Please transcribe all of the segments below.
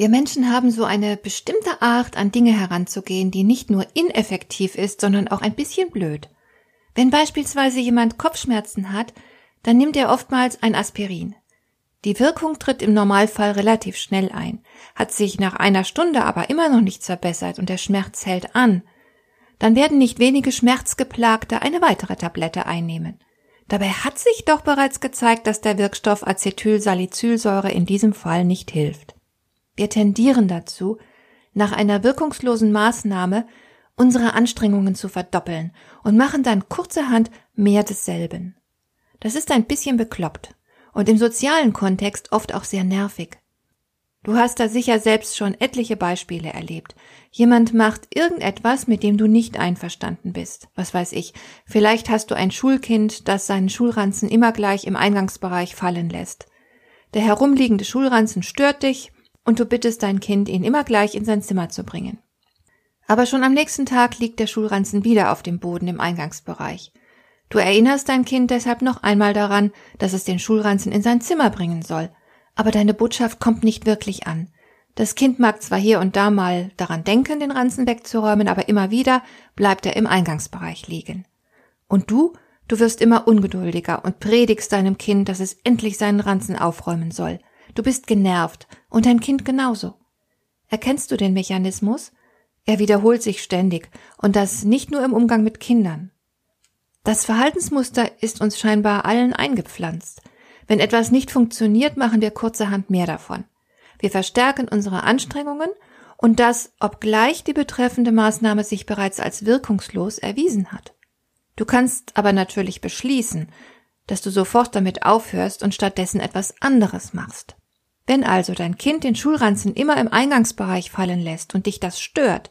Wir Menschen haben so eine bestimmte Art, an Dinge heranzugehen, die nicht nur ineffektiv ist, sondern auch ein bisschen blöd. Wenn beispielsweise jemand Kopfschmerzen hat, dann nimmt er oftmals ein Aspirin. Die Wirkung tritt im Normalfall relativ schnell ein, hat sich nach einer Stunde aber immer noch nicht verbessert und der Schmerz hält an. Dann werden nicht wenige Schmerzgeplagte eine weitere Tablette einnehmen. Dabei hat sich doch bereits gezeigt, dass der Wirkstoff Acetylsalicylsäure in diesem Fall nicht hilft. Wir tendieren dazu, nach einer wirkungslosen Maßnahme unsere Anstrengungen zu verdoppeln und machen dann kurzerhand mehr desselben. Das ist ein bisschen bekloppt und im sozialen Kontext oft auch sehr nervig. Du hast da sicher selbst schon etliche Beispiele erlebt. Jemand macht irgendetwas, mit dem du nicht einverstanden bist. Was weiß ich. Vielleicht hast du ein Schulkind, das seinen Schulranzen immer gleich im Eingangsbereich fallen lässt. Der herumliegende Schulranzen stört dich und du bittest dein Kind, ihn immer gleich in sein Zimmer zu bringen. Aber schon am nächsten Tag liegt der Schulranzen wieder auf dem Boden im Eingangsbereich. Du erinnerst dein Kind deshalb noch einmal daran, dass es den Schulranzen in sein Zimmer bringen soll aber deine Botschaft kommt nicht wirklich an. Das Kind mag zwar hier und da mal daran denken, den Ranzen wegzuräumen, aber immer wieder bleibt er im Eingangsbereich liegen. Und du, du wirst immer ungeduldiger und predigst deinem Kind, dass es endlich seinen Ranzen aufräumen soll. Du bist genervt und dein Kind genauso. Erkennst du den Mechanismus? Er wiederholt sich ständig und das nicht nur im Umgang mit Kindern. Das Verhaltensmuster ist uns scheinbar allen eingepflanzt. Wenn etwas nicht funktioniert, machen wir kurzerhand mehr davon. Wir verstärken unsere Anstrengungen und das, obgleich die betreffende Maßnahme sich bereits als wirkungslos erwiesen hat. Du kannst aber natürlich beschließen, dass du sofort damit aufhörst und stattdessen etwas anderes machst. Wenn also dein Kind den Schulranzen immer im Eingangsbereich fallen lässt und dich das stört,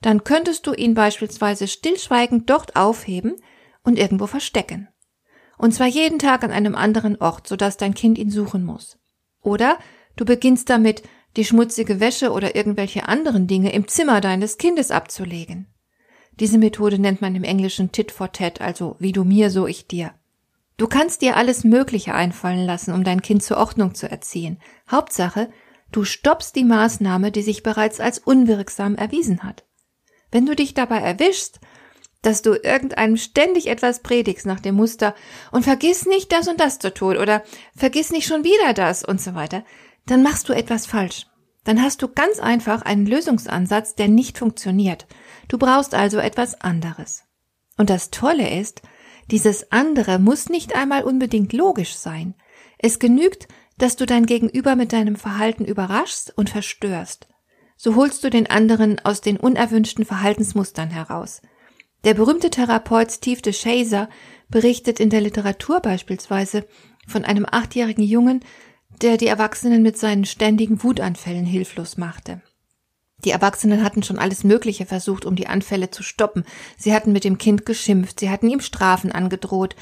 dann könntest du ihn beispielsweise stillschweigend dort aufheben und irgendwo verstecken. Und zwar jeden Tag an einem anderen Ort, sodass dein Kind ihn suchen muss. Oder du beginnst damit, die schmutzige Wäsche oder irgendwelche anderen Dinge im Zimmer deines Kindes abzulegen. Diese Methode nennt man im Englischen Tit for Tat, also wie du mir, so ich dir. Du kannst dir alles Mögliche einfallen lassen, um dein Kind zur Ordnung zu erziehen. Hauptsache, du stoppst die Maßnahme, die sich bereits als unwirksam erwiesen hat. Wenn du dich dabei erwischst, dass du irgendeinem ständig etwas predigst nach dem Muster und vergiss nicht das und das zu tun oder vergiss nicht schon wieder das und so weiter, dann machst du etwas falsch. Dann hast du ganz einfach einen Lösungsansatz, der nicht funktioniert. Du brauchst also etwas anderes. Und das Tolle ist, dieses andere muss nicht einmal unbedingt logisch sein. Es genügt, dass du dein Gegenüber mit deinem Verhalten überraschst und verstörst. So holst du den anderen aus den unerwünschten Verhaltensmustern heraus. Der berühmte Therapeut Steve DeShazer berichtet in der Literatur beispielsweise von einem achtjährigen Jungen, der die Erwachsenen mit seinen ständigen Wutanfällen hilflos machte. Die Erwachsenen hatten schon alles Mögliche versucht, um die Anfälle zu stoppen. Sie hatten mit dem Kind geschimpft, sie hatten ihm Strafen angedroht,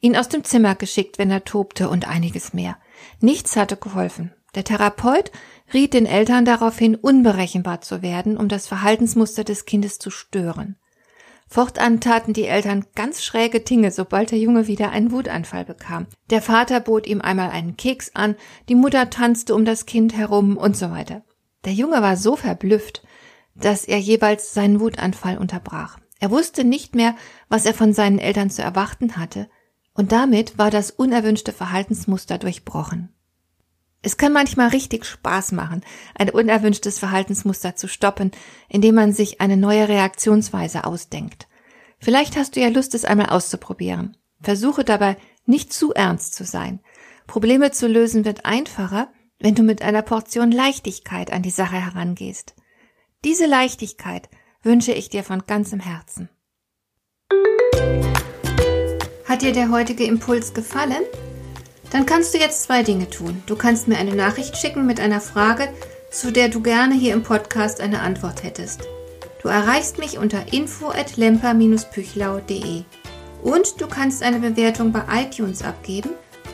ihn aus dem Zimmer geschickt, wenn er tobte und einiges mehr. Nichts hatte geholfen. Der Therapeut riet den Eltern daraufhin, unberechenbar zu werden, um das Verhaltensmuster des Kindes zu stören. Fortan taten die Eltern ganz schräge Dinge, sobald der Junge wieder einen Wutanfall bekam. Der Vater bot ihm einmal einen Keks an, die Mutter tanzte um das Kind herum und so weiter. Der Junge war so verblüfft, dass er jeweils seinen Wutanfall unterbrach. Er wusste nicht mehr, was er von seinen Eltern zu erwarten hatte, und damit war das unerwünschte Verhaltensmuster durchbrochen. Es kann manchmal richtig Spaß machen, ein unerwünschtes Verhaltensmuster zu stoppen, indem man sich eine neue Reaktionsweise ausdenkt. Vielleicht hast du ja Lust, es einmal auszuprobieren. Versuche dabei nicht zu ernst zu sein. Probleme zu lösen wird einfacher, wenn du mit einer Portion Leichtigkeit an die Sache herangehst. Diese Leichtigkeit wünsche ich dir von ganzem Herzen. Hat dir der heutige Impuls gefallen? Dann kannst du jetzt zwei Dinge tun. Du kannst mir eine Nachricht schicken mit einer Frage, zu der du gerne hier im Podcast eine Antwort hättest. Du erreichst mich unter info at lemper-püchlau.de und du kannst eine Bewertung bei iTunes abgeben,